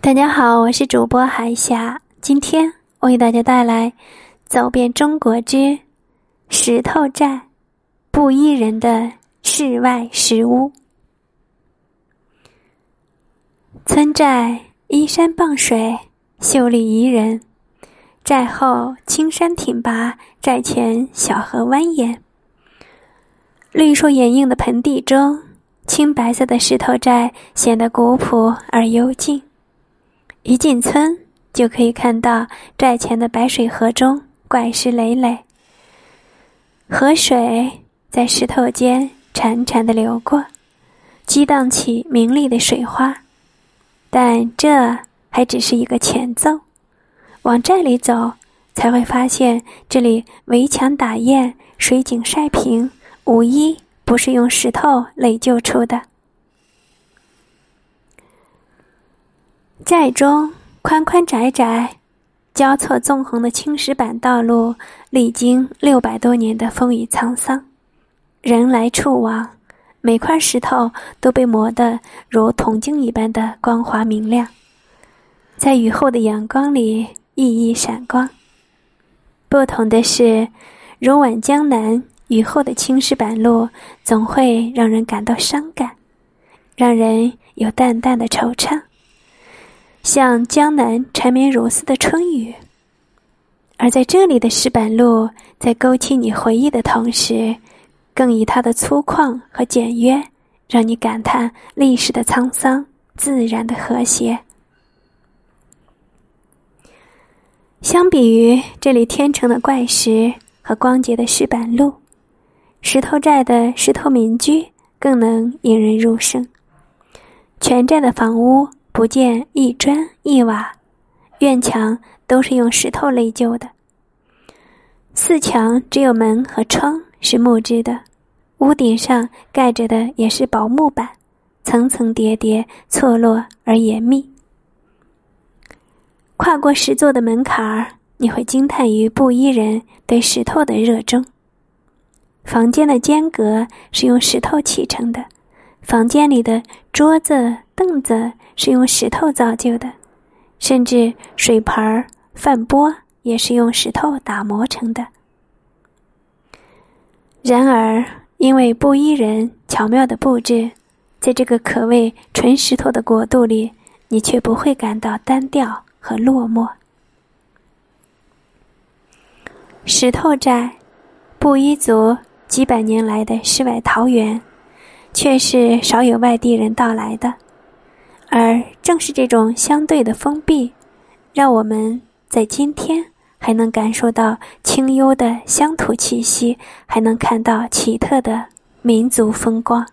大家好，我是主播海霞。今天为大家带来《走遍中国之石头寨布衣人的世外石屋》。村寨依山傍水，秀丽宜人。寨后青山挺拔，寨前小河蜿蜒。绿树掩映的盆地中，青白色的石头寨显得古朴而幽静。一进村，就可以看到寨前的白水河中怪石累累，河水在石头间潺潺的流过，激荡起明丽的水花。但这还只是一个前奏，往寨里走，才会发现这里围墙打堰，水井晒平，无一不是用石头垒就出的。寨中宽宽窄窄、交错纵横的青石板道路，历经六百多年的风雨沧桑，人来处往，每块石头都被磨得如铜镜一般的光滑明亮，在雨后的阳光里熠熠闪光。不同的是，如晚江南雨后的青石板路，总会让人感到伤感，让人有淡淡的惆怅。像江南缠绵如丝的春雨，而在这里的石板路，在勾起你回忆的同时，更以它的粗犷和简约，让你感叹历史的沧桑、自然的和谐。相比于这里天成的怪石和光洁的石板路，石头寨的石头民居更能引人入胜。全寨的房屋。不见一砖一瓦，院墙都是用石头垒就的。四墙只有门和窗是木质的，屋顶上盖着的也是薄木板，层层叠叠，错落而严密。跨过石座的门槛儿，你会惊叹于布衣人对石头的热衷。房间的间隔是用石头砌成的，房间里的桌子。凳子是用石头造就的，甚至水盆、饭钵也是用石头打磨成的。然而，因为布衣人巧妙的布置，在这个可谓纯石头的国度里，你却不会感到单调和落寞。石头寨，布依族几百年来的世外桃源，却是少有外地人到来的。而正是这种相对的封闭，让我们在今天还能感受到清幽的乡土气息，还能看到奇特的民族风光。